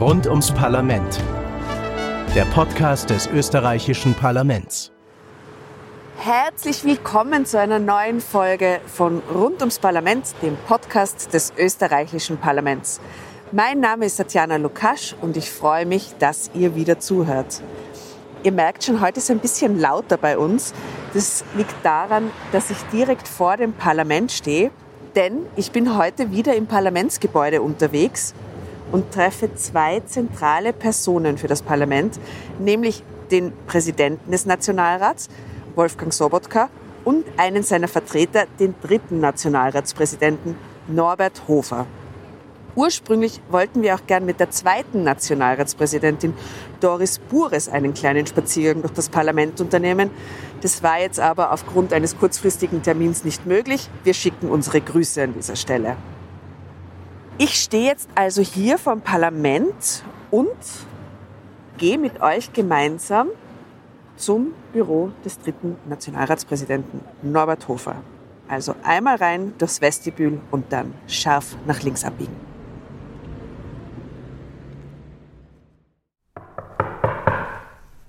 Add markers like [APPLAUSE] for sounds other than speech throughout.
Rund ums Parlament. Der Podcast des österreichischen Parlaments. Herzlich willkommen zu einer neuen Folge von Rund ums Parlament, dem Podcast des österreichischen Parlaments. Mein Name ist Tatjana Lukasch und ich freue mich, dass ihr wieder zuhört. Ihr merkt schon, heute ist ein bisschen lauter bei uns. Das liegt daran, dass ich direkt vor dem Parlament stehe, denn ich bin heute wieder im Parlamentsgebäude unterwegs und treffe zwei zentrale Personen für das Parlament, nämlich den Präsidenten des Nationalrats, Wolfgang Sobotka, und einen seiner Vertreter, den dritten Nationalratspräsidenten, Norbert Hofer. Ursprünglich wollten wir auch gern mit der zweiten Nationalratspräsidentin Doris Bures einen kleinen Spaziergang durch das Parlament unternehmen. Das war jetzt aber aufgrund eines kurzfristigen Termins nicht möglich. Wir schicken unsere Grüße an dieser Stelle. Ich stehe jetzt also hier vom Parlament und gehe mit euch gemeinsam zum Büro des dritten Nationalratspräsidenten Norbert Hofer. Also einmal rein durchs Vestibül und dann scharf nach links abbiegen.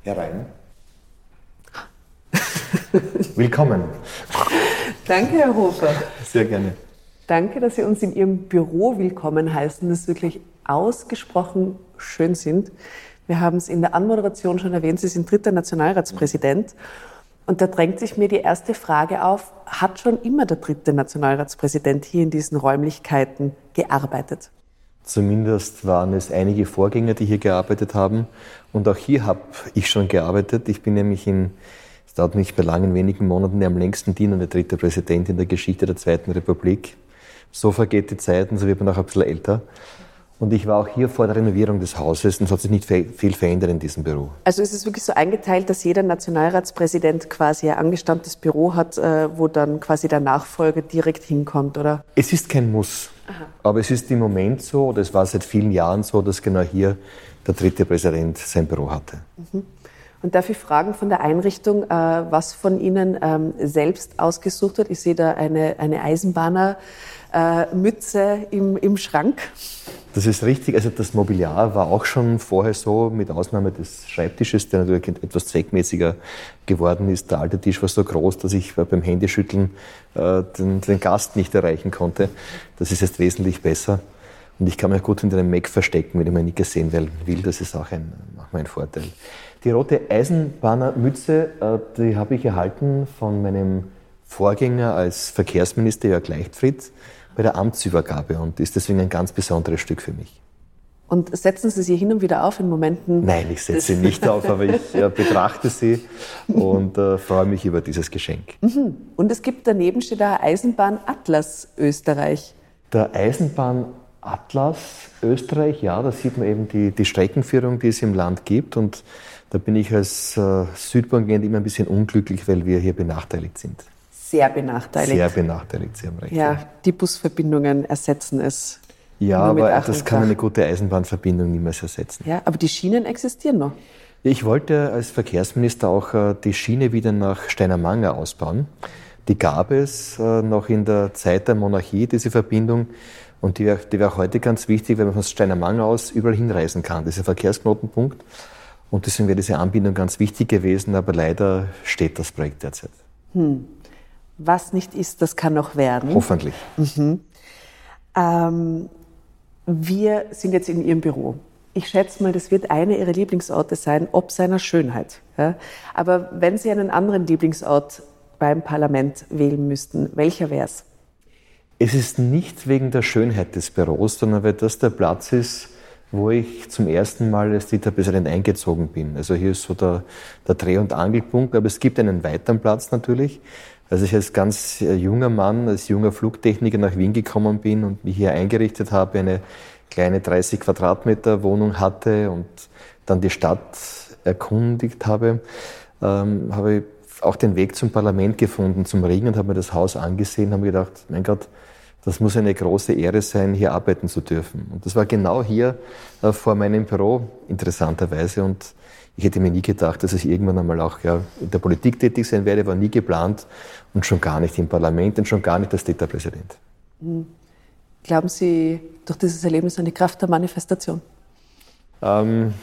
Herein. Willkommen. Danke, Herr Hofer. Sehr gerne. Danke, dass Sie uns in Ihrem Büro willkommen heißen, das wirklich ausgesprochen schön sind. Wir haben es in der Anmoderation schon erwähnt, Sie sind dritter Nationalratspräsident. Und da drängt sich mir die erste Frage auf, hat schon immer der dritte Nationalratspräsident hier in diesen Räumlichkeiten gearbeitet? Zumindest waren es einige Vorgänger, die hier gearbeitet haben. Und auch hier habe ich schon gearbeitet. Ich bin nämlich in, es dauert nicht mehr lang, in wenigen Monaten der am längsten dienende dritte Präsident in der Geschichte der Zweiten Republik so vergeht die Zeit und so wird man auch ein bisschen älter. Und ich war auch hier vor der Renovierung des Hauses und es hat sich nicht viel verändert in diesem Büro. Also ist es wirklich so eingeteilt, dass jeder Nationalratspräsident quasi ein angestammtes Büro hat, äh, wo dann quasi der Nachfolger direkt hinkommt, oder? Es ist kein Muss. Aha. Aber es ist im Moment so, oder es war seit vielen Jahren so, dass genau hier der dritte Präsident sein Büro hatte. Mhm. Und darf ich fragen von der Einrichtung, äh, was von Ihnen ähm, selbst ausgesucht wird? Ich sehe da eine, eine Eisenbahner äh, Mütze im, im Schrank. Das ist richtig. Also das Mobiliar war auch schon vorher so, mit Ausnahme des Schreibtisches, der natürlich etwas zweckmäßiger geworden ist. Der alte Tisch war so groß, dass ich beim Händeschütteln äh, den, den, Gast nicht erreichen konnte. Das ist jetzt wesentlich besser. Und ich kann mich gut hinter einem Mac verstecken, wenn ich mal nicht gesehen will. Das ist auch ein, auch ein Vorteil. Die rote Eisenbahnermütze, äh, die habe ich erhalten von meinem Vorgänger als Verkehrsminister, Jörg Leichtfried bei der Amtsübergabe und ist deswegen ein ganz besonderes Stück für mich. Und setzen Sie sie hin und wieder auf in Momenten? Nein, ich setze sie nicht auf, aber ich äh, betrachte sie und äh, freue mich über dieses Geschenk. Mhm. Und es gibt daneben steht da Eisenbahn Atlas Österreich. Der Eisenbahn Atlas Österreich, ja, da sieht man eben die, die Streckenführung, die es im Land gibt. Und da bin ich als äh, Südbahnagent immer ein bisschen unglücklich, weil wir hier benachteiligt sind sehr benachteiligt. Sehr benachteiligt, Sie haben recht. Ja, die Busverbindungen ersetzen es. Ja, aber das kann eine gute Eisenbahnverbindung niemals ersetzen. Ja, aber die Schienen existieren noch. Ich wollte als Verkehrsminister auch äh, die Schiene wieder nach Steinermanger ausbauen. Die gab es äh, noch in der Zeit der Monarchie, diese Verbindung. Und die wäre wär heute ganz wichtig, weil man von Steinermanger aus überall hinreisen kann. Dieser Verkehrsknotenpunkt. Und deswegen wäre diese Anbindung ganz wichtig gewesen, aber leider steht das Projekt derzeit. Hm was nicht ist, das kann noch werden. Hoffentlich. Mhm. Ähm, wir sind jetzt in Ihrem Büro. Ich schätze mal, das wird einer Ihrer Lieblingsorte sein, ob seiner Schönheit. Ja? Aber wenn Sie einen anderen Lieblingsort beim Parlament wählen müssten, welcher wäre es? Es ist nicht wegen der Schönheit des Büros, sondern weil das der Platz ist, wo ich zum ersten Mal als Dieterpräsident eingezogen bin. Also hier ist so der, der Dreh- und Angelpunkt, aber es gibt einen weiteren Platz natürlich. Als ich als ganz äh, junger Mann, als junger Flugtechniker nach Wien gekommen bin und mich hier eingerichtet habe, eine kleine 30 Quadratmeter Wohnung hatte und dann die Stadt erkundigt habe, ähm, habe ich auch den Weg zum Parlament gefunden, zum Ring und habe mir das Haus angesehen, habe gedacht, mein Gott, das muss eine große Ehre sein, hier arbeiten zu dürfen. Und das war genau hier äh, vor meinem Büro, interessanterweise. Und ich hätte mir nie gedacht, dass ich irgendwann einmal auch ja, in der Politik tätig sein werde, war nie geplant und schon gar nicht im Parlament und schon gar nicht als Täterpräsident. Hm. Glauben Sie durch dieses Erlebnis an die Kraft der Manifestation? Ähm,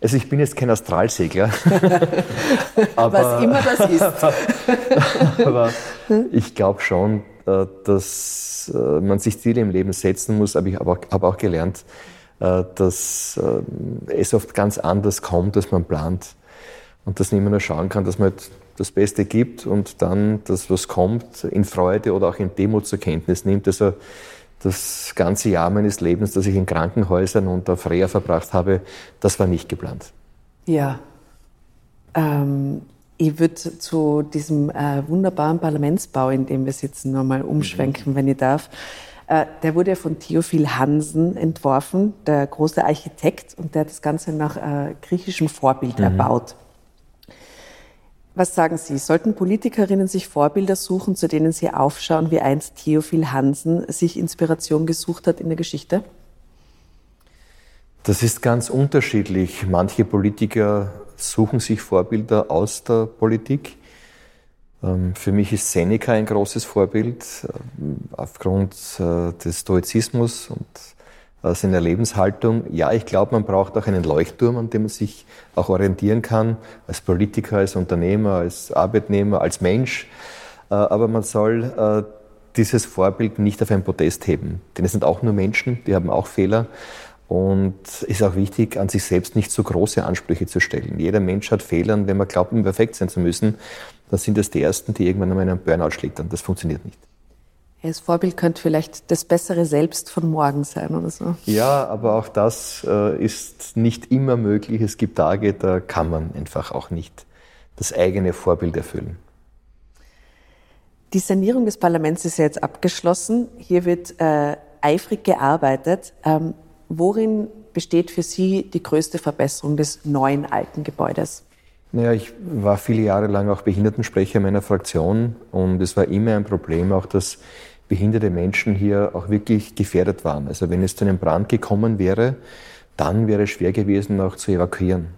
also ich bin jetzt kein Astralsegler. [LAUGHS] aber, Was immer das ist. [LAUGHS] aber ich glaube schon, äh, dass äh, man sich Ziele im Leben setzen muss, aber ich habe auch, hab auch gelernt, dass es oft ganz anders kommt, als man plant. Und dass man immer nur schauen kann, dass man halt das Beste gibt und dann das, was kommt, in Freude oder auch in Demut zur Kenntnis nimmt. Also das ganze Jahr meines Lebens, das ich in Krankenhäusern und auf Reha verbracht habe, das war nicht geplant. Ja. Ähm, ich würde zu diesem äh, wunderbaren Parlamentsbau, in dem wir sitzen, nochmal umschwenken, mhm. wenn ich darf. Äh, der wurde von Theophil Hansen entworfen, der große Architekt, und der hat das Ganze nach äh, griechischem Vorbild mhm. erbaut. Was sagen Sie? Sollten Politikerinnen sich Vorbilder suchen, zu denen sie aufschauen, wie einst Theophil Hansen sich Inspiration gesucht hat in der Geschichte? Das ist ganz unterschiedlich. Manche Politiker suchen sich Vorbilder aus der Politik. Ähm, für mich ist Seneca ein großes Vorbild ähm, aufgrund äh, des Stoizismus und äh, seiner Lebenshaltung. Ja, ich glaube, man braucht auch einen Leuchtturm, an dem man sich auch orientieren kann, als Politiker, als Unternehmer, als Arbeitnehmer, als Mensch. Äh, aber man soll dieses Vorbild nicht auf ein Podest heben. Denn es sind auch nur Menschen, die haben auch Fehler. Und es ist auch wichtig, an sich selbst nicht zu große Ansprüche zu stellen. Jeder Mensch hat Fehler und wenn man glaubt, perfekt sein zu müssen, dann sind das die Ersten, die irgendwann einmal in einen Burnout schlittern. Das funktioniert nicht. Das Vorbild könnte vielleicht das bessere Selbst von morgen sein oder so. Ja, aber auch das äh, ist nicht immer möglich. Es gibt Tage, da kann man einfach auch nicht das eigene Vorbild erfüllen. Die Sanierung des Parlaments ist ja jetzt abgeschlossen. Hier wird äh, eifrig gearbeitet. Ähm, Worin besteht für Sie die größte Verbesserung des neuen alten Gebäudes? Naja, ich war viele Jahre lang auch Behindertensprecher meiner Fraktion und es war immer ein Problem, auch dass behinderte Menschen hier auch wirklich gefährdet waren. Also wenn es zu einem Brand gekommen wäre, dann wäre es schwer gewesen, auch zu evakuieren.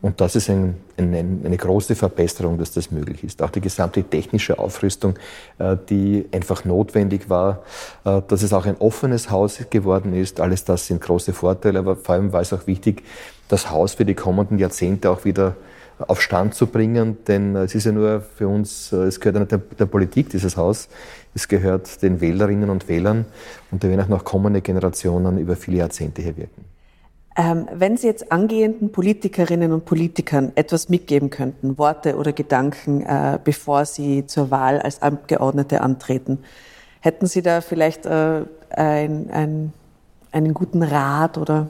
Und das ist ein, ein, eine große Verbesserung, dass das möglich ist. Auch die gesamte technische Aufrüstung, äh, die einfach notwendig war, äh, dass es auch ein offenes Haus geworden ist. Alles das sind große Vorteile, aber vor allem war es auch wichtig, das Haus für die kommenden Jahrzehnte auch wieder auf Stand zu bringen, denn es ist ja nur für uns, äh, es gehört ja nicht der, der Politik, dieses Haus, es gehört den Wählerinnen und Wählern und da werden auch noch kommende Generationen über viele Jahrzehnte hier wirken. Ähm, wenn Sie jetzt angehenden Politikerinnen und Politikern etwas mitgeben könnten, Worte oder Gedanken, äh, bevor sie zur Wahl als Abgeordnete antreten, hätten Sie da vielleicht äh, ein, ein, einen guten Rat oder?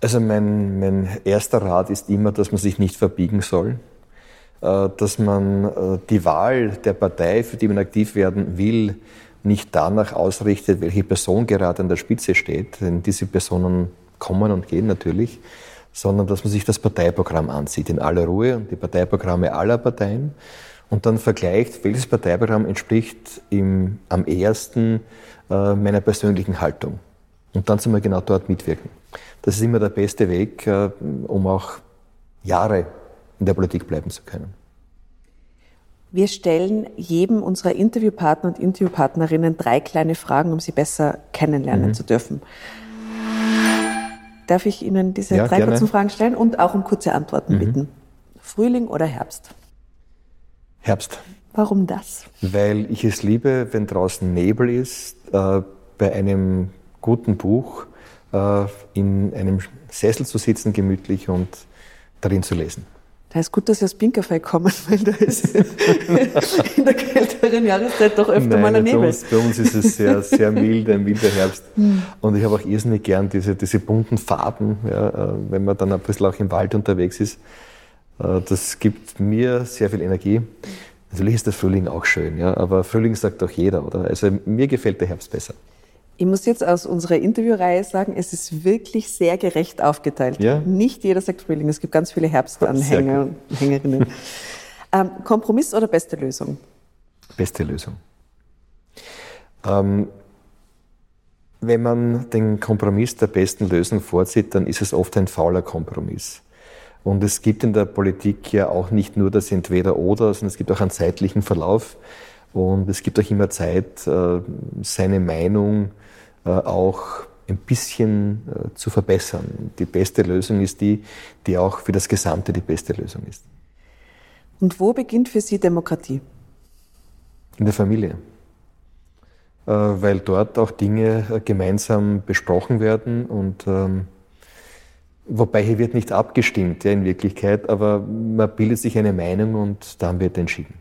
Also mein, mein erster Rat ist immer, dass man sich nicht verbiegen soll, äh, dass man äh, die Wahl der Partei, für die man aktiv werden will, nicht danach ausrichtet, welche Person gerade an der Spitze steht, denn diese Personen kommen und gehen natürlich, sondern dass man sich das Parteiprogramm ansieht in aller Ruhe und die Parteiprogramme aller Parteien und dann vergleicht, welches Parteiprogramm entspricht im, am ersten äh, meiner persönlichen Haltung. Und dann sind wir genau dort mitwirken. Das ist immer der beste Weg, äh, um auch Jahre in der Politik bleiben zu können. Wir stellen jedem unserer Interviewpartner und Interviewpartnerinnen drei kleine Fragen, um sie besser kennenlernen mhm. zu dürfen. Darf ich Ihnen diese ja, drei gerne. kurzen Fragen stellen und auch um kurze Antworten mhm. bitten? Frühling oder Herbst? Herbst. Warum das? Weil ich es liebe, wenn draußen Nebel ist, äh, bei einem guten Buch in einem Sessel zu sitzen, gemütlich und darin zu lesen. Da ist gut, dass Sie aus Pinkerfeld kommen, [LAUGHS] weil da ist [LAUGHS] in der kälteren Jahreszeit doch öfter Nein, mal ein Nebel. Bei uns, bei uns ist es sehr, [LAUGHS] sehr mild, ein wilder Herbst. Hm. Und ich habe auch irrsinnig gern diese, diese bunten Farben, ja, äh, wenn man dann ein bisschen auch im Wald unterwegs ist. Äh, das gibt mir sehr viel Energie. Natürlich ist der Frühling auch schön, ja, aber Frühling sagt doch jeder, oder? Also mir gefällt der Herbst besser. Ich muss jetzt aus unserer Interviewreihe sagen, es ist wirklich sehr gerecht aufgeteilt. Ja? Nicht jeder sagt Frühling, es gibt ganz viele Herbstanhänger und Hängerinnen. [LAUGHS] ähm, Kompromiss oder beste Lösung? Beste Lösung. Ähm, wenn man den Kompromiss der besten Lösung vorzieht, dann ist es oft ein fauler Kompromiss. Und es gibt in der Politik ja auch nicht nur das Entweder-Oder, sondern es gibt auch einen zeitlichen Verlauf. Und es gibt auch immer Zeit, äh, seine Meinung auch ein bisschen äh, zu verbessern. Die beste Lösung ist die, die auch für das Gesamte die beste Lösung ist. Und wo beginnt für Sie Demokratie? In der Familie. Äh, weil dort auch Dinge äh, gemeinsam besprochen werden und ähm, wobei hier wird nicht abgestimmt ja, in Wirklichkeit, aber man bildet sich eine Meinung und dann wird entschieden.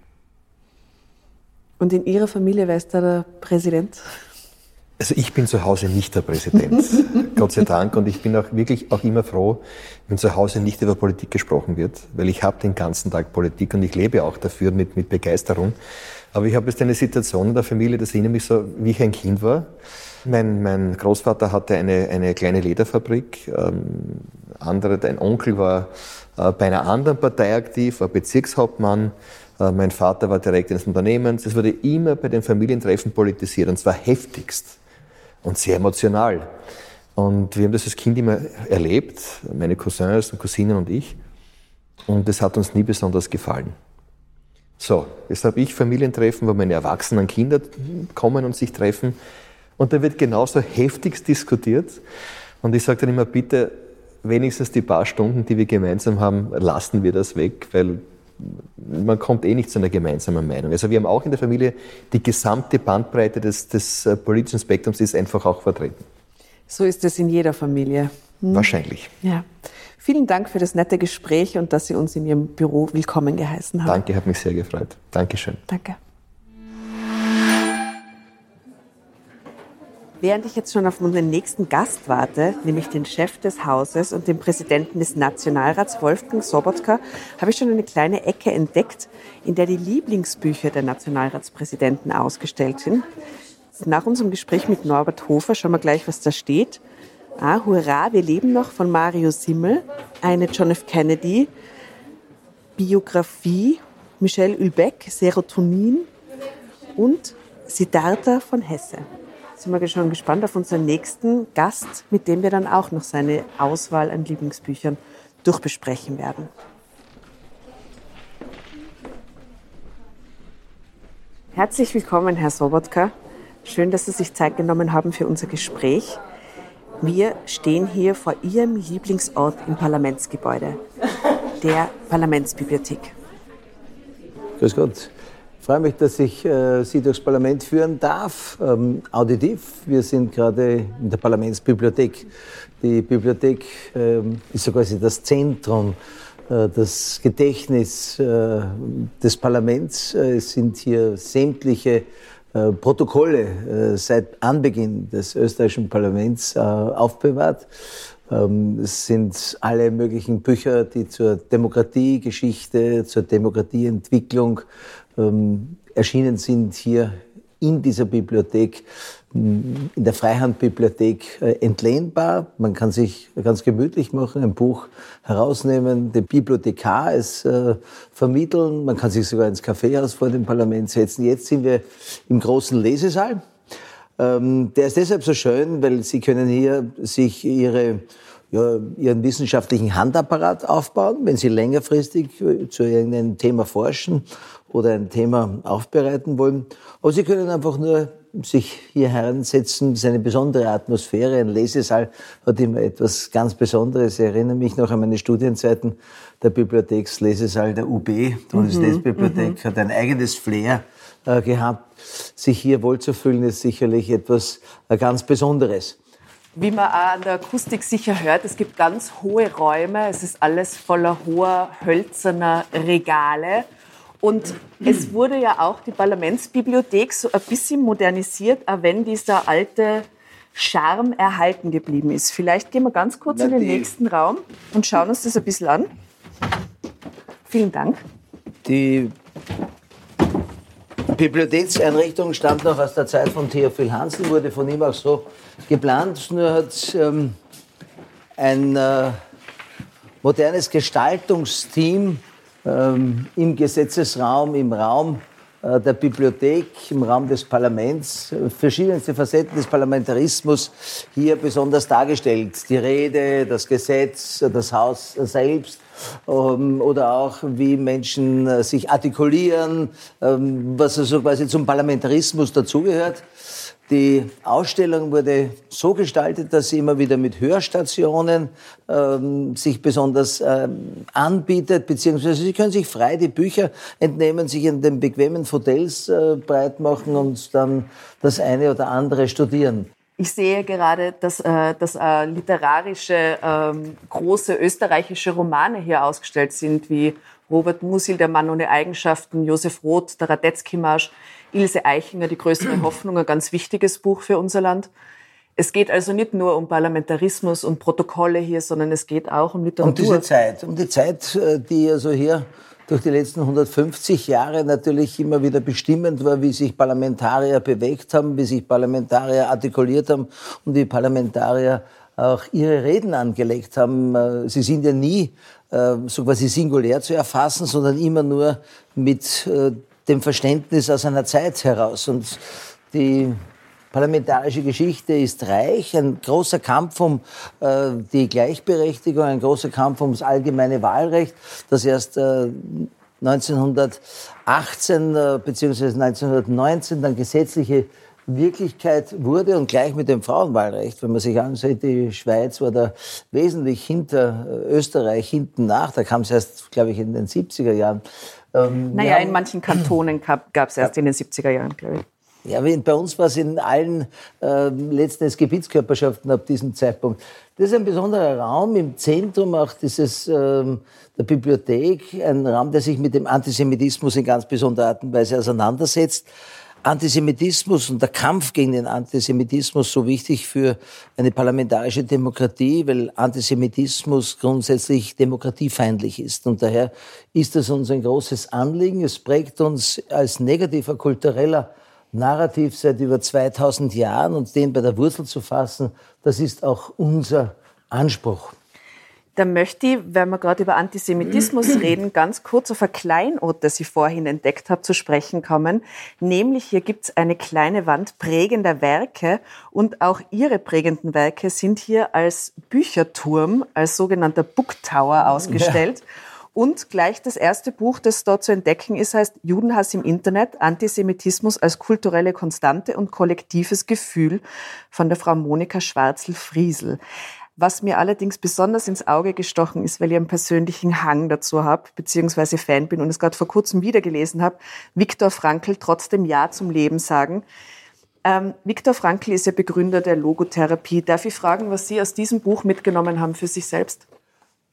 Und in Ihrer Familie, wer ist da der Präsident? Also ich bin zu Hause nicht der Präsident, [LAUGHS] Gott sei Dank. Und ich bin auch wirklich auch immer froh, wenn zu Hause nicht über Politik gesprochen wird, weil ich habe den ganzen Tag Politik und ich lebe auch dafür mit, mit Begeisterung. Aber ich habe jetzt eine Situation in der Familie, das erinnert mich so, wie ich ein Kind war. Mein, mein Großvater hatte eine, eine kleine Lederfabrik. Ähm, andere, ein Onkel war äh, bei einer anderen Partei aktiv, war Bezirkshauptmann. Äh, mein Vater war Direktor eines Unternehmens. Es wurde immer bei den Familientreffen politisiert und zwar heftigst und sehr emotional. Und wir haben das als Kind immer erlebt, meine Cousins und Cousinen und ich. Und es hat uns nie besonders gefallen. So, jetzt habe ich Familientreffen, wo meine erwachsenen Kinder kommen und sich treffen. Und da wird genauso heftigst diskutiert. Und ich sage dann immer, bitte, wenigstens die paar Stunden, die wir gemeinsam haben, lassen wir das weg, weil man kommt eh nicht zu einer gemeinsamen Meinung. Also wir haben auch in der Familie die gesamte Bandbreite des, des äh, politischen Spektrums ist einfach auch vertreten. So ist es in jeder Familie. Hm? Wahrscheinlich. Ja. Vielen Dank für das nette Gespräch und dass Sie uns in Ihrem Büro willkommen geheißen haben. Danke, hat mich sehr gefreut. Dankeschön. Danke. Während ich jetzt schon auf unseren nächsten Gast warte, nämlich den Chef des Hauses und den Präsidenten des Nationalrats Wolfgang Sobotka, habe ich schon eine kleine Ecke entdeckt, in der die Lieblingsbücher der Nationalratspräsidenten ausgestellt sind. Nach unserem Gespräch mit Norbert Hofer schauen wir gleich, was da steht. Ah, Hurra, wir leben noch von Mario Simmel, eine John F. Kennedy Biografie, Michel Hülbeck, Serotonin und Siddhartha von Hesse sind wir schon gespannt auf unseren nächsten Gast, mit dem wir dann auch noch seine Auswahl an Lieblingsbüchern durchbesprechen werden. Herzlich willkommen, Herr Sobotka. Schön, dass Sie sich Zeit genommen haben für unser Gespräch. Wir stehen hier vor Ihrem Lieblingsort im Parlamentsgebäude, der Parlamentsbibliothek. Grüß Gott freue mich, dass ich äh, Sie durchs Parlament führen darf, ähm, auditiv. Wir sind gerade in der Parlamentsbibliothek. Die Bibliothek ähm, ist so quasi das Zentrum, äh, das Gedächtnis äh, des Parlaments. Äh, es sind hier sämtliche äh, Protokolle äh, seit Anbeginn des österreichischen Parlaments aufbewahrt. Ähm, es sind alle möglichen Bücher, die zur Demokratiegeschichte, zur Demokratieentwicklung ähm, erschienen sind hier in dieser Bibliothek, in der Freihandbibliothek äh, entlehnbar. Man kann sich ganz gemütlich machen, ein Buch herausnehmen, den Bibliothekar es äh, vermitteln. Man kann sich sogar ins Kaffeehaus vor dem Parlament setzen. Jetzt sind wir im großen Lesesaal. Ähm, der ist deshalb so schön, weil Sie können hier sich Ihre ja, ihren wissenschaftlichen Handapparat aufbauen, wenn sie längerfristig zu irgendeinem Thema forschen oder ein Thema aufbereiten wollen. Aber Sie können einfach nur sich hier heransetzen. Es ist eine besondere Atmosphäre. Ein Lesesaal hat immer etwas ganz Besonderes. Ich erinnere mich noch an meine Studienzeiten. Der Bibliothekslesesaal der UB, der mhm, Universitätsbibliothek, mhm. hat ein eigenes Flair äh, gehabt. Sich hier wohlzufühlen ist sicherlich etwas äh, ganz Besonderes. Wie man auch an der Akustik sicher hört, es gibt ganz hohe Räume. Es ist alles voller hoher, hölzerner Regale. Und es wurde ja auch die Parlamentsbibliothek so ein bisschen modernisiert, auch wenn dieser alte Charme erhalten geblieben ist. Vielleicht gehen wir ganz kurz in den nächsten Raum und schauen uns das ein bisschen an. Vielen Dank. Die Bibliothekseinrichtung stammt noch aus der Zeit von Theophil Hansen, wurde von ihm auch so geplant. Nur hat ähm, ein äh, modernes Gestaltungsteam ähm, im Gesetzesraum, im Raum äh, der Bibliothek, im Raum des Parlaments, äh, verschiedenste Facetten des Parlamentarismus hier besonders dargestellt. Die Rede, das Gesetz, das Haus selbst ähm, oder auch wie Menschen äh, sich artikulieren, ähm, was also quasi zum Parlamentarismus dazugehört. Die Ausstellung wurde so gestaltet, dass sie immer wieder mit Hörstationen ähm, sich besonders ähm, anbietet, beziehungsweise Sie können sich frei die Bücher entnehmen, sich in den bequemen Hotels äh, breit machen und dann das eine oder andere studieren. Ich sehe gerade, dass, äh, dass äh, literarische, ähm, große österreichische Romane hier ausgestellt sind, wie Robert Musil, Der Mann ohne Eigenschaften, Josef Roth, Der Radetzky-Marsch. Ilse Eichinger, Die größere [CLEARS THROAT] Hoffnung, ein ganz wichtiges Buch für unser Land. Es geht also nicht nur um Parlamentarismus und Protokolle hier, sondern es geht auch um Literatur. Um diese Zeit, um die Zeit, äh, die also hier durch die letzten 150 Jahre natürlich immer wieder bestimmend war, wie sich Parlamentarier bewegt haben, wie sich Parlamentarier artikuliert haben und wie Parlamentarier auch ihre Reden angelegt haben. Äh, sie sind ja nie äh, so quasi singulär zu erfassen, sondern immer nur mit dem Verständnis aus einer Zeit heraus. Und die parlamentarische Geschichte ist reich, ein großer Kampf um äh, die Gleichberechtigung, ein großer Kampf ums allgemeine Wahlrecht, das erst äh, 1918 äh, bzw. 1919 dann gesetzliche Wirklichkeit wurde und gleich mit dem Frauenwahlrecht, wenn man sich ansieht, die Schweiz war da wesentlich hinter äh, Österreich hinten nach, da kam es erst, glaube ich, in den 70er Jahren ähm, naja, in manchen Kantonen gab es erst in den 70er Jahren, glaube ich. Ja, bei uns war es in allen äh, letzten Gebietskörperschaften ab diesem Zeitpunkt. Das ist ein besonderer Raum im Zentrum auch dieses ähm, der Bibliothek, ein Raum, der sich mit dem Antisemitismus in ganz besonderer Art und Weise auseinandersetzt. Antisemitismus und der Kampf gegen den Antisemitismus so wichtig für eine parlamentarische Demokratie, weil Antisemitismus grundsätzlich demokratiefeindlich ist. Und daher ist es uns ein großes Anliegen. Es prägt uns als negativer kultureller Narrativ seit über 2000 Jahren und den bei der Wurzel zu fassen, das ist auch unser Anspruch. Da möchte ich, wenn wir gerade über Antisemitismus [CLEARS THROAT] reden, ganz kurz auf ein Kleinod, das ich vorhin entdeckt habe, zu sprechen kommen. Nämlich hier gibt es eine kleine Wand prägender Werke und auch Ihre prägenden Werke sind hier als Bücherturm, als sogenannter Book Tower ausgestellt. Ja. Und gleich das erste Buch, das dort zu entdecken ist, heißt Judenhass im Internet, Antisemitismus als kulturelle Konstante und kollektives Gefühl von der Frau Monika Schwarzel-Friesel. Was mir allerdings besonders ins Auge gestochen ist, weil ich einen persönlichen Hang dazu habe, beziehungsweise Fan bin und es gerade vor kurzem wieder gelesen habe, Viktor Frankl trotzdem Ja zum Leben sagen. Ähm, Viktor Frankl ist ja Begründer der Logotherapie. Darf ich fragen, was Sie aus diesem Buch mitgenommen haben für sich selbst?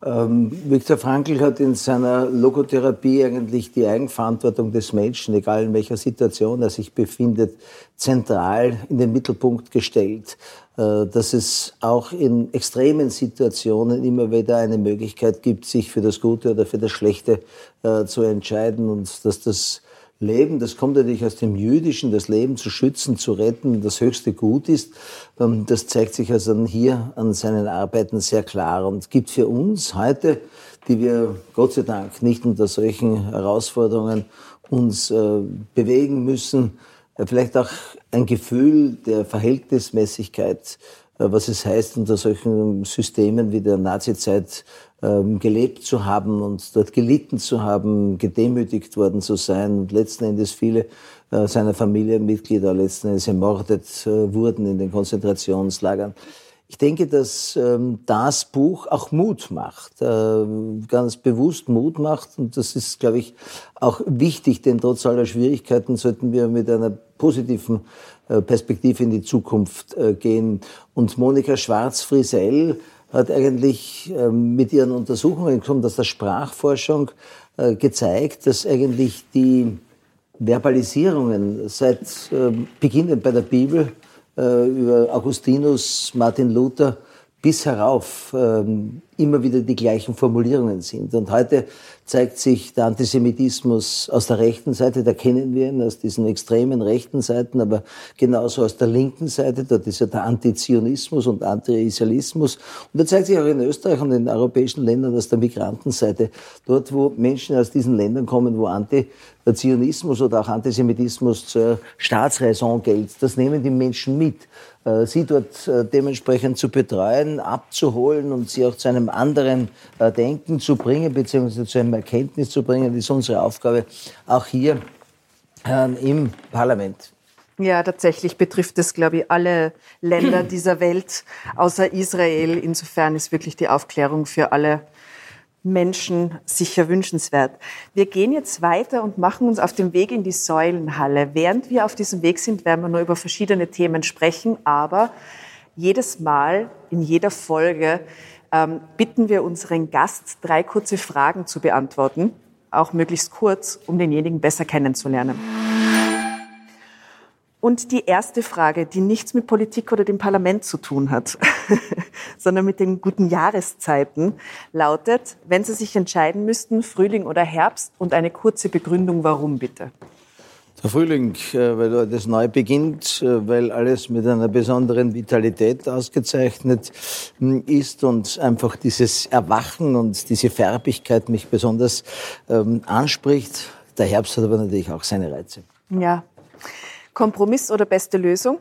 Ähm, Viktor Frankl hat in seiner Logotherapie eigentlich die Eigenverantwortung des Menschen, egal in welcher Situation er sich befindet, zentral in den Mittelpunkt gestellt. Äh, dass es auch in extremen Situationen immer wieder eine Möglichkeit gibt, sich für das Gute oder für das Schlechte äh, zu entscheiden und dass das Leben, das kommt natürlich aus dem Jüdischen, das Leben zu schützen, zu retten, das höchste Gut ist. Ähm, das zeigt sich also hier an seinen Arbeiten sehr klar und gibt für uns heute, die wir Gott sei Dank nicht unter solchen Herausforderungen uns äh, bewegen müssen, vielleicht auch ein Gefühl der Verhältnismäßigkeit, äh, was es heißt, unter solchen Systemen wie der Nazizeit gelebt zu haben und dort gelitten zu haben, gedemütigt worden zu sein und letzten Endes viele äh, seiner Familienmitglieder letzten Endes ermordet äh, wurden in den Konzentrationslagern. Ich denke, dass ähm, das Buch auch Mut macht, äh, ganz bewusst Mut macht. Und das ist, glaube ich, auch wichtig, denn trotz aller Schwierigkeiten sollten wir mit einer positiven äh, Perspektive in die Zukunft gehen. Und Monika Schwarz-Friesell hat eigentlich äh, mit ihren Untersuchungen kommt aus der Sprachforschung äh, gezeigt, dass eigentlich die Verbalisierungen seit äh, beginnend bei der Bibel äh, über Augustinus, Martin Luther bis herauf ähm, immer wieder die gleichen Formulierungen sind. Und heute zeigt sich der Antisemitismus aus der rechten Seite, da kennen wir ihn aus diesen extremen rechten Seiten, aber genauso aus der linken Seite, dort ist ja der Antizionismus und Anti-Israelismus. Und da zeigt sich auch in Österreich und in europäischen Ländern aus der Migrantenseite, dort wo Menschen aus diesen Ländern kommen, wo Antizionismus oder auch Antisemitismus zur Staatsräson gilt, das nehmen die Menschen mit. Äh, sie dort äh, dementsprechend zu betreuen, abzuholen und sie auch zu einem anderen äh, Denken zu bringen, beziehungsweise zu einem Erkenntnis zu bringen, ist unsere Aufgabe auch hier ähm, im Parlament. Ja, tatsächlich betrifft es, glaube ich, alle Länder dieser Welt außer Israel. Insofern ist wirklich die Aufklärung für alle Menschen sicher wünschenswert. Wir gehen jetzt weiter und machen uns auf den Weg in die Säulenhalle. Während wir auf diesem Weg sind, werden wir nur über verschiedene Themen sprechen, aber jedes Mal in jeder Folge ähm, bitten wir unseren Gast, drei kurze Fragen zu beantworten, auch möglichst kurz, um denjenigen besser kennenzulernen. Und die erste Frage, die nichts mit Politik oder dem Parlament zu tun hat, [LAUGHS] sondern mit den guten Jahreszeiten, lautet, wenn Sie sich entscheiden müssten, Frühling oder Herbst und eine kurze Begründung, warum bitte? Der Frühling, äh, weil das neu beginnt, äh, weil alles mit einer besonderen Vitalität ausgezeichnet hm, ist und einfach dieses Erwachen und diese Färbigkeit mich besonders ähm, anspricht. Der Herbst hat aber natürlich auch seine Reize. Ja. Kompromiss oder beste Lösung?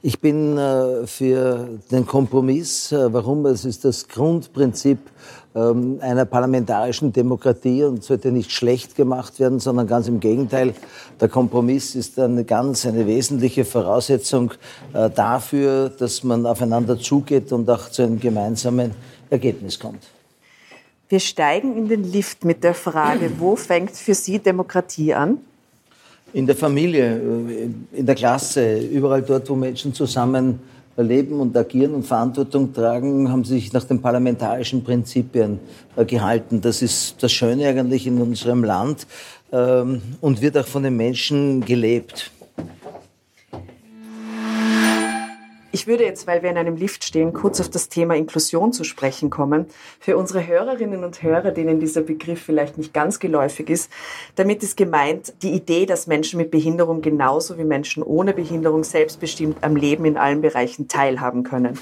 Ich bin äh, für den Kompromiss. Äh, warum? Es ist das Grundprinzip ähm, einer parlamentarischen Demokratie und sollte nicht schlecht gemacht werden, sondern ganz im Gegenteil. Der Kompromiss ist eine ganz eine wesentliche Voraussetzung äh, dafür, dass man aufeinander zugeht und auch zu einem gemeinsamen Ergebnis kommt. Wir steigen in den Lift mit der Frage, wo fängt für Sie Demokratie an? In der Familie, äh, in der Klasse, überall dort, wo Menschen zusammen leben und agieren und Verantwortung tragen, haben sie sich nach den parlamentarischen Prinzipien äh, gehalten. Das ist das Schöne eigentlich in unserem Land ähm, und wird auch von den Menschen gelebt. Ich würde jetzt, weil wir in einem Lift stehen, kurz auf das Thema Inklusion zu sprechen kommen. Für unsere Hörerinnen und Hörer, denen dieser Begriff vielleicht nicht ganz geläufig ist, damit ist gemeint die Idee, dass Menschen mit Behinderung genauso wie Menschen ohne Behinderung selbstbestimmt am Leben in allen Bereichen teilhaben können.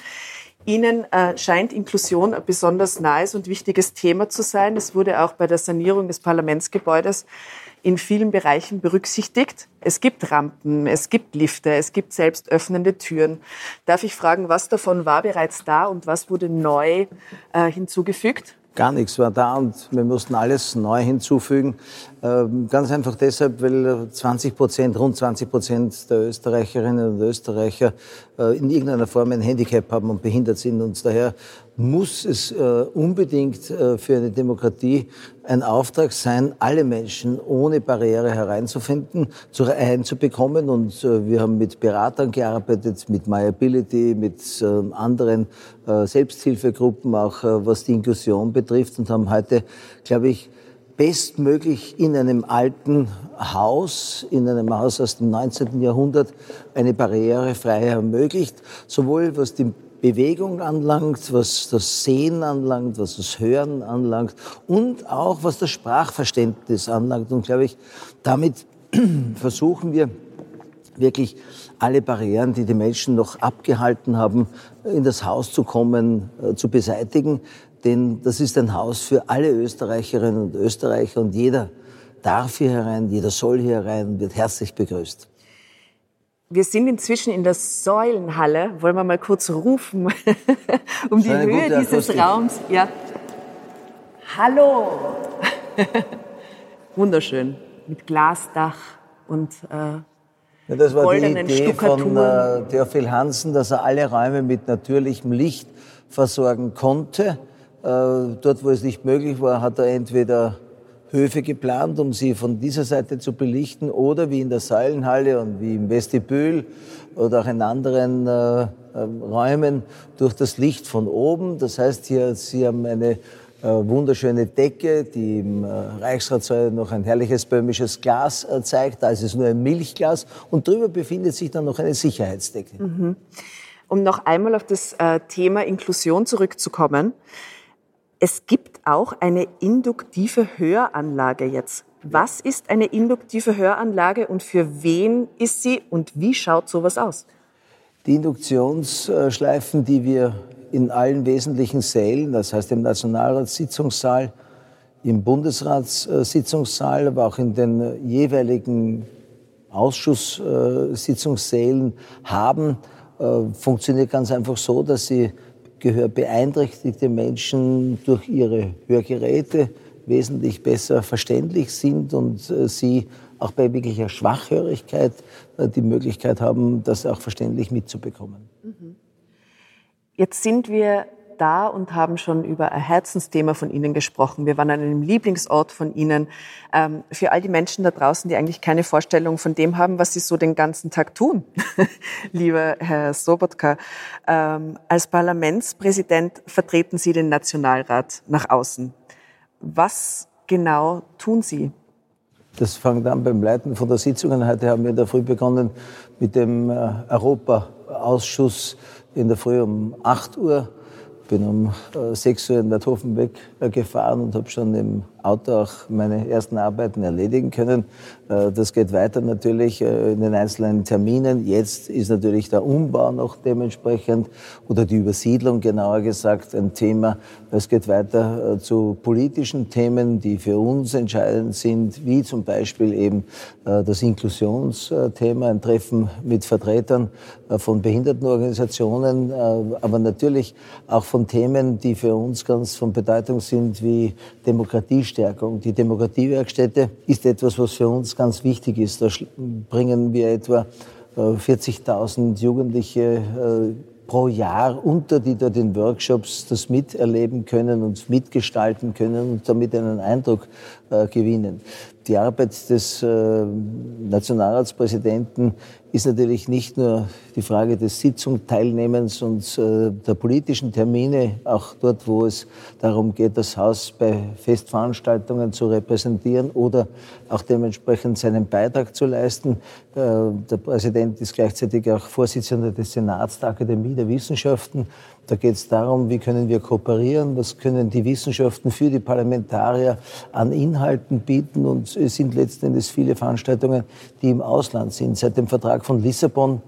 Ihnen äh, scheint Inklusion ein besonders nahes und wichtiges Thema zu sein. Es wurde auch bei der Sanierung des Parlamentsgebäudes in vielen Bereichen berücksichtigt. Es gibt Rampen, es gibt Lifte, es gibt selbst öffnende Türen. Darf ich fragen, was davon war bereits da und was wurde neu äh, hinzugefügt? Gar nichts war da und wir mussten alles neu hinzufügen. Ähm, ganz einfach deshalb, weil 20 Prozent, rund 20 Prozent der Österreicherinnen und Österreicher äh, in irgendeiner Form ein Handicap haben und behindert sind. Und daher muss es äh, unbedingt äh, für eine Demokratie ein Auftrag sein, alle Menschen ohne Barriere hereinzufinden, zu, einzubekommen. Und äh, wir haben mit Beratern gearbeitet, mit MyAbility, mit äh, anderen äh, Selbsthilfegruppen, auch äh, was die Inklusion betrifft und haben heute, glaube ich, bestmöglich in einem alten Haus, in einem Haus aus dem 19. Jahrhundert, eine barrierefreie ermöglicht, sowohl was die Bewegung anlangt, was das Sehen anlangt, was das Hören anlangt und auch was das Sprachverständnis anlangt. Und glaube ich, damit [CLEARS THROAT] versuchen wir wirklich alle Barrieren, die die Menschen noch abgehalten haben, in das Haus zu kommen, äh, zu beseitigen. Denn das ist ein Haus für alle Österreicherinnen und Österreicher und jeder darf hier herein, jeder soll hier herein wird herzlich begrüßt. Wir sind inzwischen in der Säulenhalle. Wollen wir mal kurz rufen, [LAUGHS] um die Höhe dieses Raums. Ja. Hallo. [LAUGHS] Wunderschön. Mit Glasdach und äh, ja, das war die Idee von äh, Theophil Hansen, dass er alle Räume mit natürlichem Licht versorgen konnte. Äh, dort, wo es nicht möglich war, hat er entweder Höfe geplant, um sie von dieser Seite zu belichten oder wie in der Säulenhalle und wie im Vestibül oder auch in anderen äh, ähm, Räumen durch das Licht von oben. Das heißt, hier, Sie haben eine äh, wunderschöne Decke, die im äh, Reichsratssaal noch ein herrliches böhmisches Glas äh, zeigt. Da ist es nur ein Milchglas und drüber befindet sich dann noch eine Sicherheitsdecke. Mhm. Um noch einmal auf das äh, Thema Inklusion zurückzukommen. Es gibt auch eine induktive Höranlage jetzt. Was ist eine induktive Höranlage und für wen ist sie und wie schaut sowas aus? Die Induktionsschleifen, die wir in allen wesentlichen Sälen, das heißt im Nationalratssitzungssaal, im Bundesratssitzungssaal, aber auch in den jeweiligen Ausschusssitzungssälen haben, äh, funktioniert ganz einfach so, dass sie gehörbeeinträchtigte Menschen durch ihre Hörgeräte wesentlich besser verständlich sind und äh, sie auch bei wirklicher Schwachhörigkeit äh, die Möglichkeit haben, das auch verständlich mitzubekommen. Jetzt sind wir da und haben schon über ein Herzensthema von Ihnen gesprochen. Wir waren an einem Lieblingsort von Ihnen. Ähm, für all die Menschen da draußen, die eigentlich keine Vorstellung von dem haben, was Sie so den ganzen Tag tun, [LAUGHS] lieber Herr Sobotka. Ähm, als Parlamentspräsident vertreten Sie den Nationalrat nach außen. Was genau tun Sie? Das fängt an beim Leiten von der Sitzungen. Heute haben wir in der Früh begonnen mit dem äh, Europaausschuss in der Früh um 8 Uhr bin um 6 äh, Uhr in Werthofen weggefahren und habe schon im Auto auch meine ersten Arbeiten erledigen können. Äh, das geht weiter natürlich äh, in den einzelnen Terminen. Jetzt ist natürlich der Umbau noch dementsprechend oder die Übersiedlung genauer gesagt ein Thema. Es geht weiter äh, zu politischen Themen, die für uns entscheidend sind, wie zum Beispiel eben das Inklusionsthema, ein Treffen mit Vertretern von Behindertenorganisationen, aber natürlich auch von Themen, die für uns ganz von Bedeutung sind, wie Demokratie Demokratiestärkung. Die Demokratiewerkstätte ist etwas, was für uns ganz wichtig ist. Da bringen wir etwa 40.000 äh, Jugendliche äh, pro Jahr unter, die dort in Workshops das miterleben können und mitgestalten können und damit einen Eindruck äh, gewinnen. Die Arbeit des äh, Nationalratspräsidenten ist natürlich nicht nur die Frage des Sitzungsteilnehmens und äh, der politischen Termine, auch dort, wo es darum geht, das Haus bei Festveranstaltungen zu repräsentieren oder auch dementsprechend seinen Beitrag zu leisten. Der Präsident ist gleichzeitig auch Vorsitzender des Senats der Akademie der Wissenschaften. Da geht es darum, wie können wir kooperieren, was können die Wissenschaften für die Parlamentarier an Inhalten bieten. Und es sind letzten Endes viele Veranstaltungen, die im Ausland sind. Seit dem Vertrag von Lissabon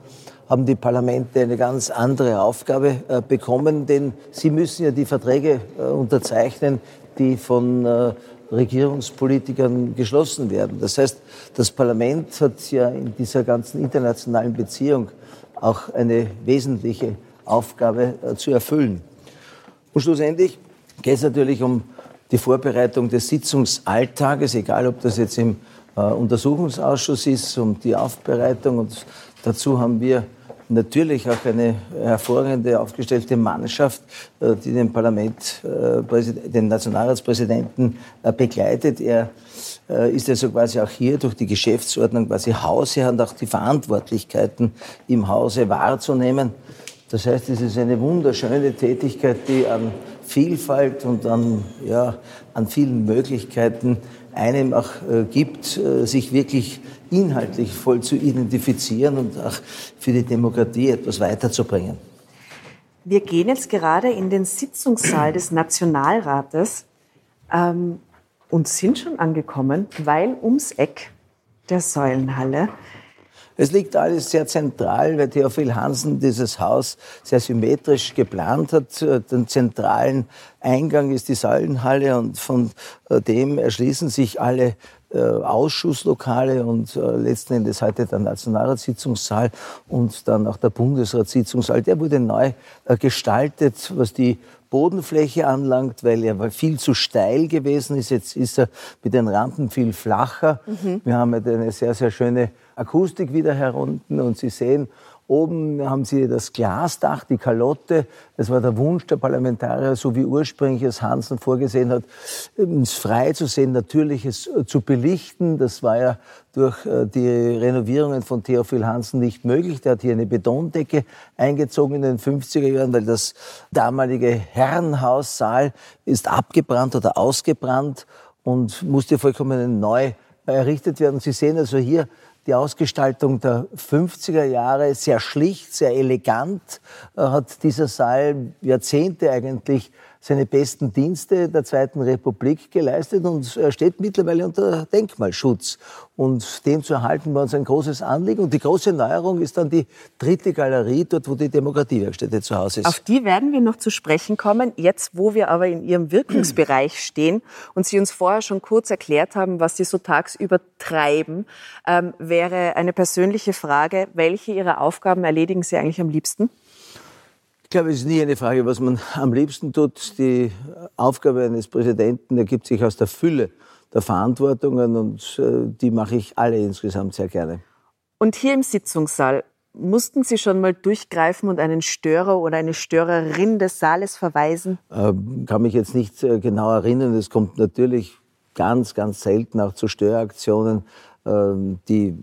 haben die Parlamente eine ganz andere Aufgabe äh, bekommen, denn sie müssen ja die Verträge äh, unterzeichnen, die von äh, Regierungspolitikern geschlossen werden. Das heißt, das Parlament hat ja in dieser ganzen internationalen Beziehung auch eine wesentliche Aufgabe äh, zu erfüllen. Und schlussendlich geht es natürlich um die Vorbereitung des Sitzungsalltages, egal ob das jetzt im äh, Untersuchungsausschuss ist, um die Aufbereitung. Und dazu haben wir natürlich auch eine hervorragende aufgestellte Mannschaft, äh, die den Parlament, den Nationalratspräsidenten begleitet. Er ist also quasi auch hier durch die Geschäftsordnung quasi Hausherr und auch die Verantwortlichkeiten im Hause wahrzunehmen. Das heißt, es ist eine wunderschöne Tätigkeit, die an Vielfalt und an, ja, an vielen Möglichkeiten einem auch äh, gibt, äh, sich wirklich inhaltlich voll zu identifizieren und auch für die Demokratie etwas weiterzubringen. Wir gehen jetzt gerade in den Sitzungssaal des Nationalrates ähm, und sind schon angekommen, weil ums Eck der Säulenhalle es liegt alles sehr zentral, weil Theophil Hansen dieses Haus sehr symmetrisch geplant hat. Den zentralen Eingang ist die Säulenhalle und von äh, dem erschließen sich alle äh, Ausschusslokale und äh, letzten Endes heute der Nationalratssitzungssaal und dann auch der Bundesratssitzungssaal. Der wurde neu gestaltet, was die Bodenfläche anlangt, weil er viel zu steil gewesen ist. Jetzt ist er mit den Rampen viel flacher. Mhm. Wir haben eine sehr, sehr schöne Akustik wieder herunten und Sie sehen, Oben haben Sie das Glasdach, die Kalotte. Das war der Wunsch der Parlamentarier, so wie ursprünglich es Hansen vorgesehen hat, es frei zu sehen, Natürliches zu belichten. Das war ja durch äh, die Renovierungen von Theophil Hansen nicht möglich. Der hat hier eine Betondecke eingezogen in den 50er Jahren, weil das damalige Herrenhaussaal ist abgebrannt oder ausgebrannt und musste vollkommen neu errichtet werden. Sie sehen also hier die Ausgestaltung der 50er Jahre, sehr schlicht, sehr elegant, äh, hat dieser Saal Jahrzehnte eigentlich seine besten Dienste der Zweiten Republik geleistet und er steht mittlerweile unter Denkmalschutz. Und den zu erhalten war uns ein großes Anliegen. Und die große Neuerung ist dann die dritte Galerie, dort wo die Demokratiewerkstätte zu Hause ist. Auf die werden wir noch zu sprechen kommen, jetzt wo wir aber in Ihrem Wirkungsbereich [CLEARS THROAT] stehen und Sie uns vorher schon kurz erklärt haben, was Sie so tagsüber treiben, ähm, wäre eine persönliche Frage, welche Ihrer Aufgaben erledigen Sie eigentlich am liebsten? Ich glaube, es ist nie eine Frage, was man am liebsten tut. Die Aufgabe eines Präsidenten ergibt sich aus der Fülle der Verantwortungen und äh, die mache ich alle insgesamt sehr gerne. Und hier im Sitzungssaal, mussten Sie schon mal durchgreifen und einen Störer oder eine Störerin des Saales verweisen? Ähm, kann mich jetzt nicht äh, genau erinnern. Es kommt natürlich ganz, ganz selten auch zu Störaktionen, ähm, die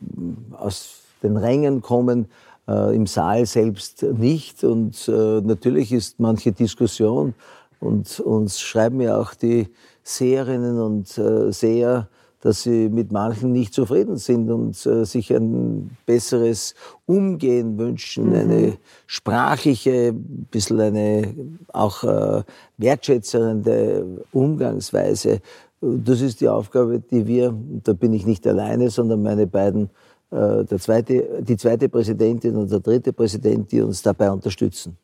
aus den Rängen kommen, äh, im Saal selbst nicht. Und äh, natürlich ist manche Diskussion und uns schreiben ja auch die Seherinnen und äh, Seher, dass sie mit manchen nicht zufrieden sind und äh, sich ein besseres Umgehen wünschen, mhm. eine sprachliche, ein bisschen eine auch äh, wertschätzende Umgangsweise. Das ist die Aufgabe, die wir, da bin ich nicht alleine, sondern meine beiden, der zweite, die zweite Präsidentin und der dritte Präsident, die uns dabei unterstützen.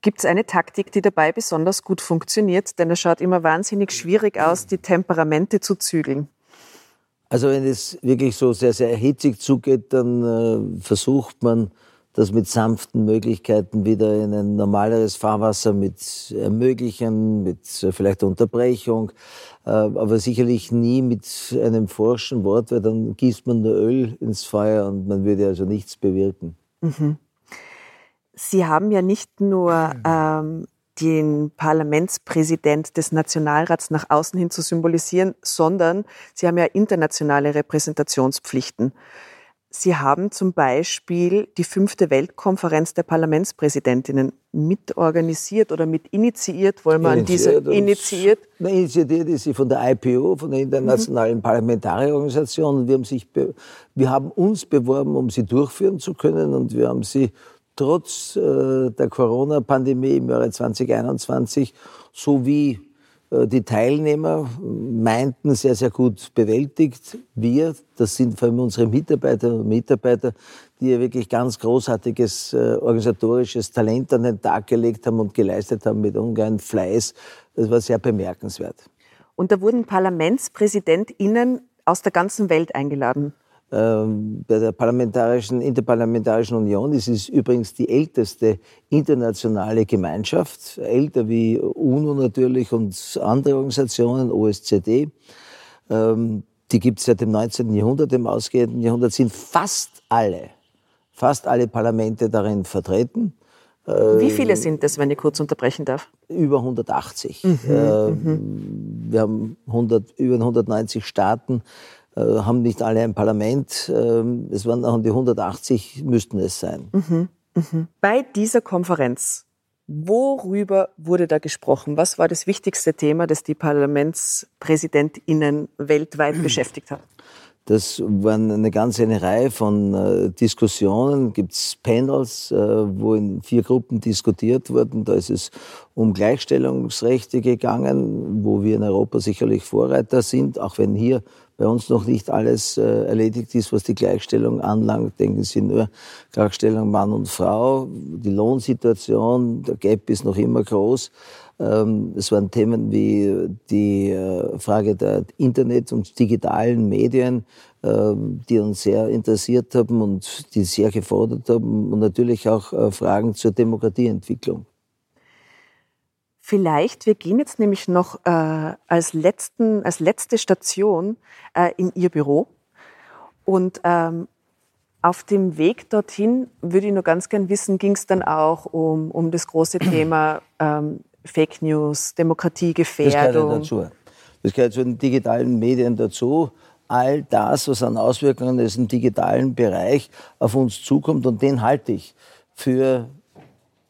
Gibt es eine Taktik, die dabei besonders gut funktioniert? Denn es schaut immer wahnsinnig schwierig aus, die Temperamente zu zügeln. Also wenn es wirklich so sehr, sehr hitzig zugeht, dann äh, versucht man, das mit sanften Möglichkeiten wieder in ein normaleres Fahrwasser mit ermöglichen, mit äh, vielleicht Unterbrechung, äh, aber sicherlich nie mit einem forschen Wort, weil dann gießt man nur Öl ins Feuer und man würde also nichts bewirken. Mhm. Sie haben ja nicht nur ähm, den Parlamentspräsident des Nationalrats nach außen hin zu symbolisieren, sondern Sie haben ja internationale Repräsentationspflichten. Sie haben zum Beispiel die fünfte Weltkonferenz der Parlamentspräsidentinnen mitorganisiert oder mit initiiert, wollen wir an diese initiiert? Initiiert ist sie von der IPO, von der Internationalen mhm. Parlamentarierorganisation. Wir haben, sich wir haben uns beworben, um sie durchführen zu können und wir haben sie trotz äh, der Corona-Pandemie im Jahre 2021 sowie die Teilnehmer meinten, sehr, sehr gut bewältigt. Wir, das sind vor allem unsere Mitarbeiter und Mitarbeiter, die ja wirklich ganz großartiges äh, organisatorisches Talent an den Tag gelegt haben und geleistet haben mit ungemein Fleiß. Das war sehr bemerkenswert. Und da wurden ParlamentspräsidentInnen aus der ganzen Welt eingeladen. Ähm, bei der Parlamentarischen, Interparlamentarischen Union. Es ist übrigens die älteste internationale Gemeinschaft, älter wie UNO natürlich und andere Organisationen, OSZE. Ähm, die gibt es seit dem 19. Jahrhundert. Im ausgehenden Jahrhundert sind fast alle, fast alle Parlamente darin vertreten. Wie viele sind es, wenn ich kurz unterbrechen darf? Über 180. Mhm, äh. Wir haben 100, über 190 Staaten. Äh, haben nicht alle ein Parlament. Ähm, es waren auch die 180, müssten es sein. Mhm, mh. Bei dieser Konferenz, worüber wurde da gesprochen? Was war das wichtigste Thema, das die ParlamentspräsidentInnen weltweit [CLEARS THROAT] beschäftigt hat? Das waren eine ganze eine Reihe von äh, Diskussionen. Gibt es Panels, äh, wo in vier Gruppen diskutiert wurden. Da ist es um Gleichstellungsrechte gegangen, wo wir in Europa sicherlich Vorreiter sind, auch wenn hier bei uns noch nicht alles äh, erledigt ist, was die Gleichstellung anlangt. Denken Sie nur Gleichstellung Mann und Frau, die Lohnsituation, der Gap ist noch immer groß. Ähm, es waren Themen wie die äh, Frage der Internet- und digitalen Medien, ähm, die uns sehr interessiert haben und die sehr gefordert haben und natürlich auch äh, Fragen zur Demokratieentwicklung. Vielleicht, wir gehen jetzt nämlich noch äh, als, letzten, als letzte Station äh, in Ihr Büro. Und ähm, auf dem Weg dorthin würde ich nur ganz gern wissen, ging es dann auch um, um das große Thema ähm, Fake News, Demokratiegefährdung? Das gehört dazu. Das gehört zu den digitalen Medien dazu. All das, was an Auswirkungen in diesem digitalen Bereich auf uns zukommt, und den halte ich für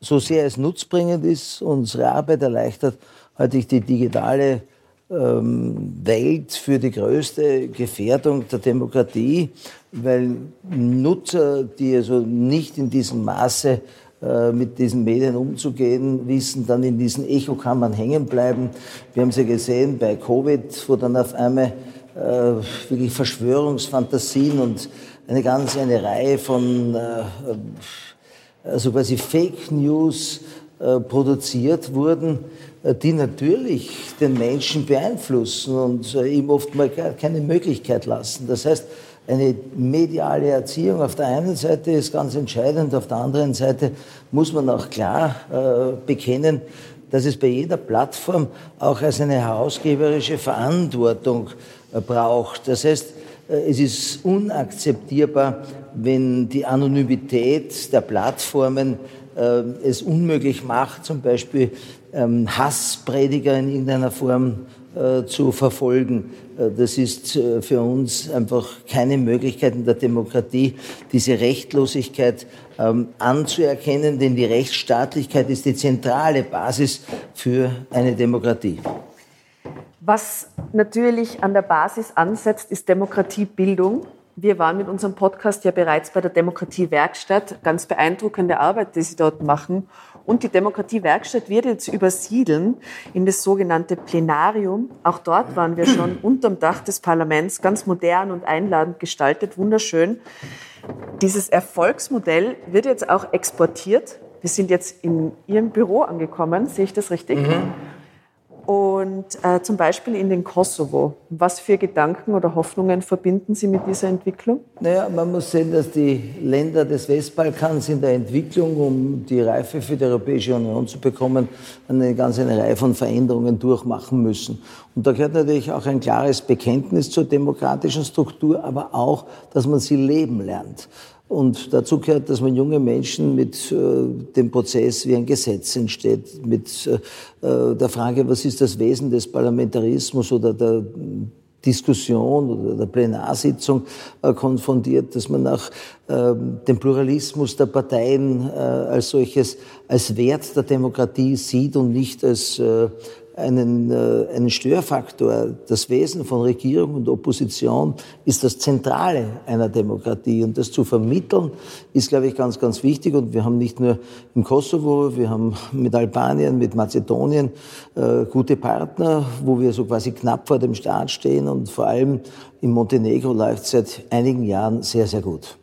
so sehr es nutzbringend ist, unsere Arbeit erleichtert, halte ich die digitale ähm, Welt für die größte Gefährdung der Demokratie, weil Nutzer, die also nicht in diesem Maße mit diesen Medien umzugehen wissen, dann in diesen Echokammern hängen bleiben. Wir haben es ja gesehen bei Covid, wo dann auf einmal äh, wirklich Verschwörungsfantasien und eine ganze eine Reihe von äh, also quasi Fake News äh, produziert wurden, äh, die natürlich den Menschen beeinflussen und äh, ihm oft mal keine Möglichkeit lassen. Das heißt, Eine mediale Erziehung auf der einen Seite ist ganz entscheidend, auf der anderen Seite muss man auch klar äh, bekennen, dass es bei jeder Plattform auch als eine herausgeberische Verantwortung äh, braucht. Das heißt, äh, es ist unakzeptierbar, wenn die Anonymität der Plattformen äh, es unmöglich macht, zum Beispiel ähm, Hassprediger in irgendeiner Form zu verfolgen. Äh, das ist äh, für uns einfach keine Möglichkeit in der Demokratie, diese Rechtlosigkeit ähm, anzuerkennen, denn die Rechtsstaatlichkeit ist die zentrale Basis für eine Demokratie. Was natürlich an der Basis ansetzt, ist Demokratiebildung. Wir waren mit unserem Podcast ja bereits bei der Demokratiewerkstatt. Ganz beeindruckende Arbeit, die Sie dort machen. Und die Demokratiewerkstatt wird jetzt übersiedeln in das sogenannte Plenarium. Auch dort waren wir schon [CLEARS THROAT] unterm Dach des Parlaments, ganz modern und einladend gestaltet, wunderschön. Dieses Erfolgsmodell wird jetzt auch exportiert. Wir sind jetzt in Ihrem Büro angekommen, sehe ich das richtig? Mhm und äh, zum Beispiel in den Kosovo. Was für Gedanken oder Hoffnungen verbinden Sie mit dieser Entwicklung? Naja, man muss sehen, dass die Länder des Westbalkans in der Entwicklung, um die Reife für die Europäische Union zu bekommen, eine ganze Reihe von Veränderungen durchmachen müssen. Und da gehört natürlich auch ein klares Bekenntnis zur demokratischen Struktur, aber auch, dass man sie leben lernt. Und dazu gehört, dass man junge Menschen mit äh, dem Prozess, wie ein Gesetz entsteht, mit äh, äh, der Frage, was ist das Wesen des Parlamentarismus oder der Diskussion oder der Plenarsitzung äh, konfrontiert, dass man auch äh, den Pluralismus der Parteien äh, als solches als Wert der Demokratie sieht und nicht als äh, einen, äh, einen Störfaktor. Das Wesen von Regierung und Opposition ist das Zentrale einer Demokratie. Und das zu vermitteln, ist, glaube ich, ganz, ganz wichtig. Und wir haben nicht nur im Kosovo, wir haben mit Albanien, mit Mazedonien äh, gute Partner, wo wir so quasi knapp vor dem Start stehen. Und vor allem in Montenegro läuft seit einigen Jahren sehr, sehr gut.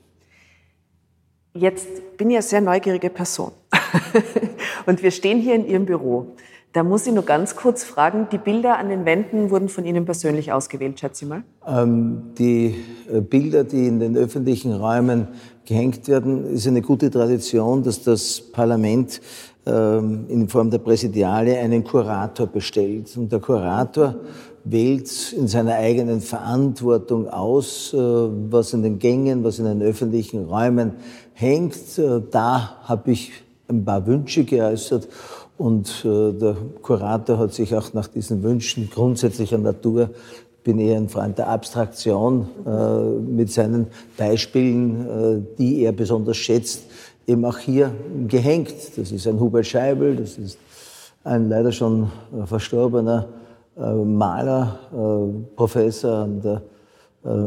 Jetzt bin ich eine sehr neugierige Person. [LAUGHS] und wir stehen hier in Ihrem Büro. Da muss ich nur ganz kurz fragen, die Bilder an den Wänden wurden von Ihnen persönlich ausgewählt, schätze ich mal? Ähm, die äh, Bilder, die in den öffentlichen Räumen gehängt werden, ist eine gute Tradition, dass das Parlament ähm, in Form der Präsidiale einen Kurator bestellt. Und der Kurator wählt in seiner eigenen Verantwortung aus, äh, was in den Gängen, was in den öffentlichen Räumen hängt. Äh, da habe ich ein paar Wünsche geäußert und äh, der Kurator hat sich auch nach diesen Wünschen grundsätzlicher Natur, bin eher ein Freund der Abstraktion, äh, mit seinen Beispielen, äh, die er besonders schätzt, eben auch hier gehängt. Das ist ein Hubert Scheibel, das ist ein leider schon verstorbener Maler, Professor an der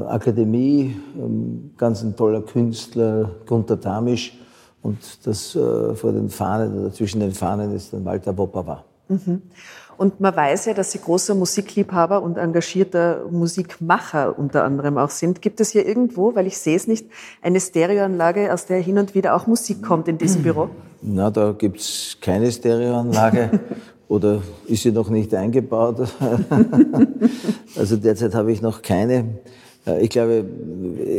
Akademie, ähm, ganz ein toller Künstler, Gunter Damisch und das äh, vor den Fahnen oder zwischen den Fahnen ist dann Walter Wopper Mhm. Und man weiß ja, dass Sie großer Musikliebhaber und engagierter Musikmacher unter anderem auch sind. Gibt es hier irgendwo, weil ich sehe es nicht, eine Stereoanlage, aus der hin und wieder auch Musik kommt in diesem Büro? Na, da gibt's keine Stereoanlage. [LAUGHS] Oder ist sie noch nicht eingebaut? [LAUGHS] also derzeit habe ich noch keine. Ich glaube,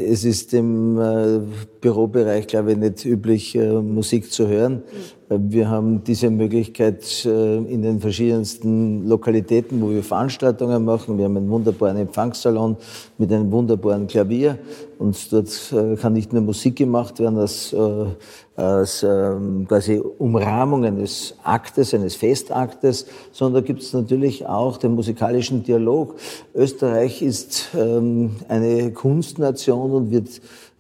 es ist im äh, Bürobereich, glaube ich, nicht üblich, äh, Musik zu hören. Wir haben diese Möglichkeit äh, in den verschiedensten Lokalitäten, wo wir Veranstaltungen machen. Wir haben einen wunderbaren Empfangssalon mit einem wunderbaren Klavier. Und dort kann nicht nur Musik gemacht werden, als, als ähm, quasi Umrahmung eines Aktes, eines Festaktes, sondern gibt es natürlich auch den musikalischen Dialog. Österreich ist ähm, eine Kunstnation und wird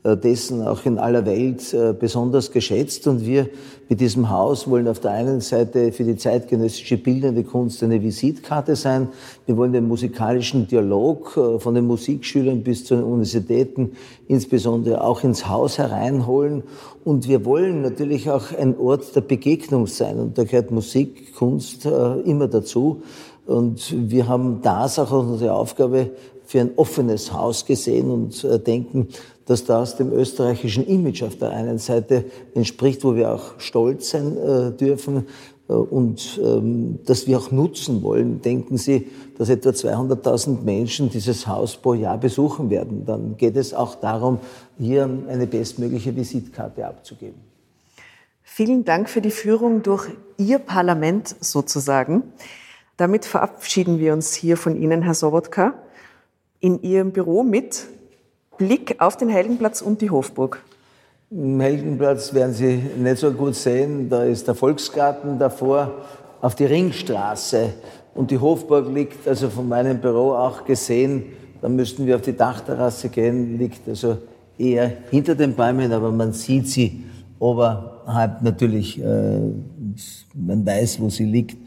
dessen auch in aller Welt äh, besonders geschätzt. Und wir mit diesem Haus wollen auf der einen Seite für die zeitgenössische bildende Kunst eine Visitkarte sein. Wir wollen den musikalischen Dialog äh, von den Musikschülern bis zu den Universitäten insbesondere auch ins Haus hereinholen. Und wir wollen natürlich auch ein Ort der Begegnung sein. Und da gehört Musik, Kunst immer dazu. Und wir haben das auch unsere Aufgabe für ein offenes Haus gesehen und denken, dass das dem österreichischen Image auf der einen Seite entspricht, wo wir auch stolz sein äh, dürfen. äh, und ähm, das wir auch nutzen wollen. Denken Sie, dass etwa 200.000 Menschen dieses Haus pro Jahr besuchen werden. Dann geht es auch darum, hier eine bestmögliche Visitkarte abzugeben. Vielen Dank für die Führung durch Ihr Parlament sozusagen. Damit verabschieden wir uns hier von Ihnen, Herr Sobotka, in Ihrem Büro mit Blick auf den Heldenplatz und die Hofburg. Im Heldenplatz werden Sie nicht so gut sehen. Da ist der Volksgarten davor auf die Ringstraße. Und die Hofburg liegt also von meinem Büro auch gesehen. Da müssten wir auf die Dachterrasse gehen, liegt also eher hinter den Bäumen, aber man sieht sie oberhalb natürlich. Äh, man weiß, wo sie liegt.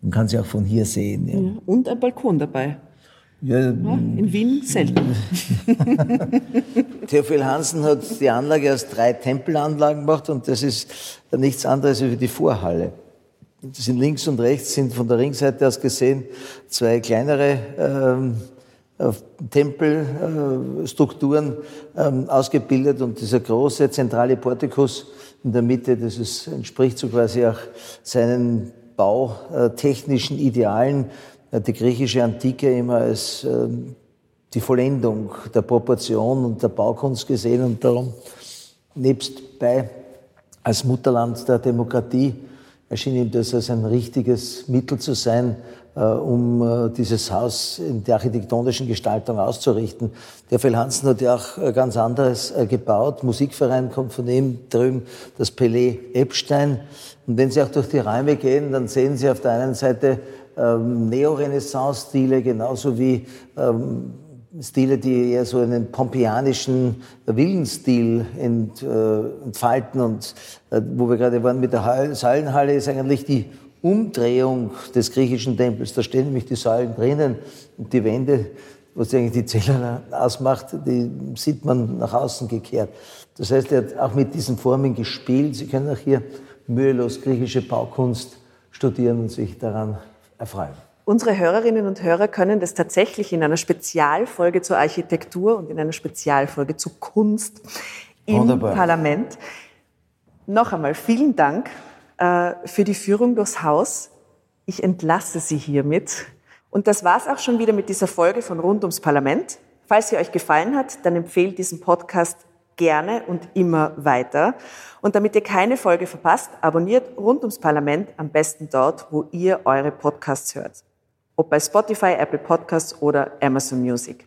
Man kann sie auch von hier sehen. Ja. Ja, und ein Balkon dabei. Ja, in Wien selten. [LAUGHS] Theophil Hansen hat die Anlage aus drei Tempelanlagen gemacht und das ist nichts anderes als die Vorhalle. Das sind links und rechts sind von der Ringseite aus gesehen zwei kleinere ähm, Tempelstrukturen ähm, ausgebildet und dieser große zentrale Portikus in der Mitte, das ist, entspricht so quasi auch seinen bautechnischen Idealen, die griechische Antike immer als ähm, die Vollendung der Proportion und der Baukunst gesehen und darum nebst bei als Mutterland der Demokratie erschien ihm das als ein richtiges Mittel zu sein, äh, um äh, dieses Haus in der architektonischen Gestaltung auszurichten. Der Phil Hansen hat ja auch äh, ganz anderes gebaut. Musikverein kommt von ihm drüben, das Pelé Epstein. Und wenn Sie auch durch die Räume gehen, dann sehen Sie auf der einen Seite ähm, Neorenaissance-Stile, genauso wie ähm, Stile, die eher so einen pompeianischen Villenstil ent, äh, entfalten. Und äh, wo wir gerade waren mit der Säulenhalle, ist eigentlich die Umdrehung des griechischen Tempels. Da stehen nämlich die Säulen drinnen und die Wände, was eigentlich die Zelle ausmacht, die sieht man nach außen gekehrt. Das heißt, er hat auch mit diesen Formen gespielt. Sie können auch hier mühelos griechische Baukunst studieren und sich daran erfreuen. Unsere Hörerinnen und Hörer können das tatsächlich in einer Spezialfolge zur Architektur und in einer Spezialfolge zu Kunst im Wunderbar. Parlament. Noch einmal vielen Dank äh, für die Führung durchs Haus. Ich entlasse Sie hiermit. Und das war's auch schon wieder mit dieser Folge von Rund ums Parlament. Falls sie euch gefallen hat, dann empfehlt diesen Podcast gerne und immer weiter. Und damit ihr keine Folge verpasst, abonniert rund ums Parlament am besten dort, wo ihr eure Podcasts hört. Ob bei Spotify, Apple Podcasts oder Amazon Music.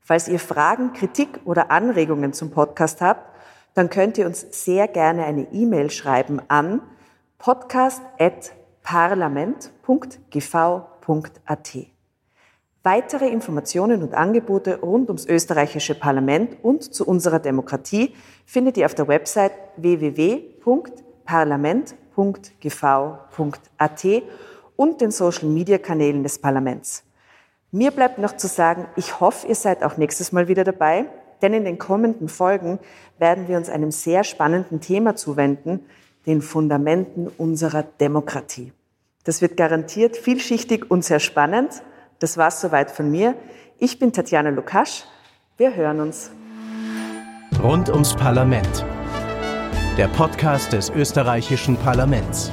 Falls ihr Fragen, Kritik oder Anregungen zum Podcast habt, dann könnt ihr uns sehr gerne eine E-Mail schreiben an podcast.parlament.gv.at. Weitere Informationen und Angebote rund ums österreichische Parlament und zu unserer Demokratie findet ihr auf der Website www.parlament.gv.at und den Social-Media-Kanälen des Parlaments. Mir bleibt noch zu sagen, ich hoffe, ihr seid auch nächstes Mal wieder dabei, denn in den kommenden Folgen werden wir uns einem sehr spannenden Thema zuwenden, den Fundamenten unserer Demokratie. Das wird garantiert vielschichtig und sehr spannend. Das war's soweit von mir. Ich bin Tatjana Lukasch. Wir hören uns. Rund ums Parlament. Der Podcast des österreichischen Parlaments.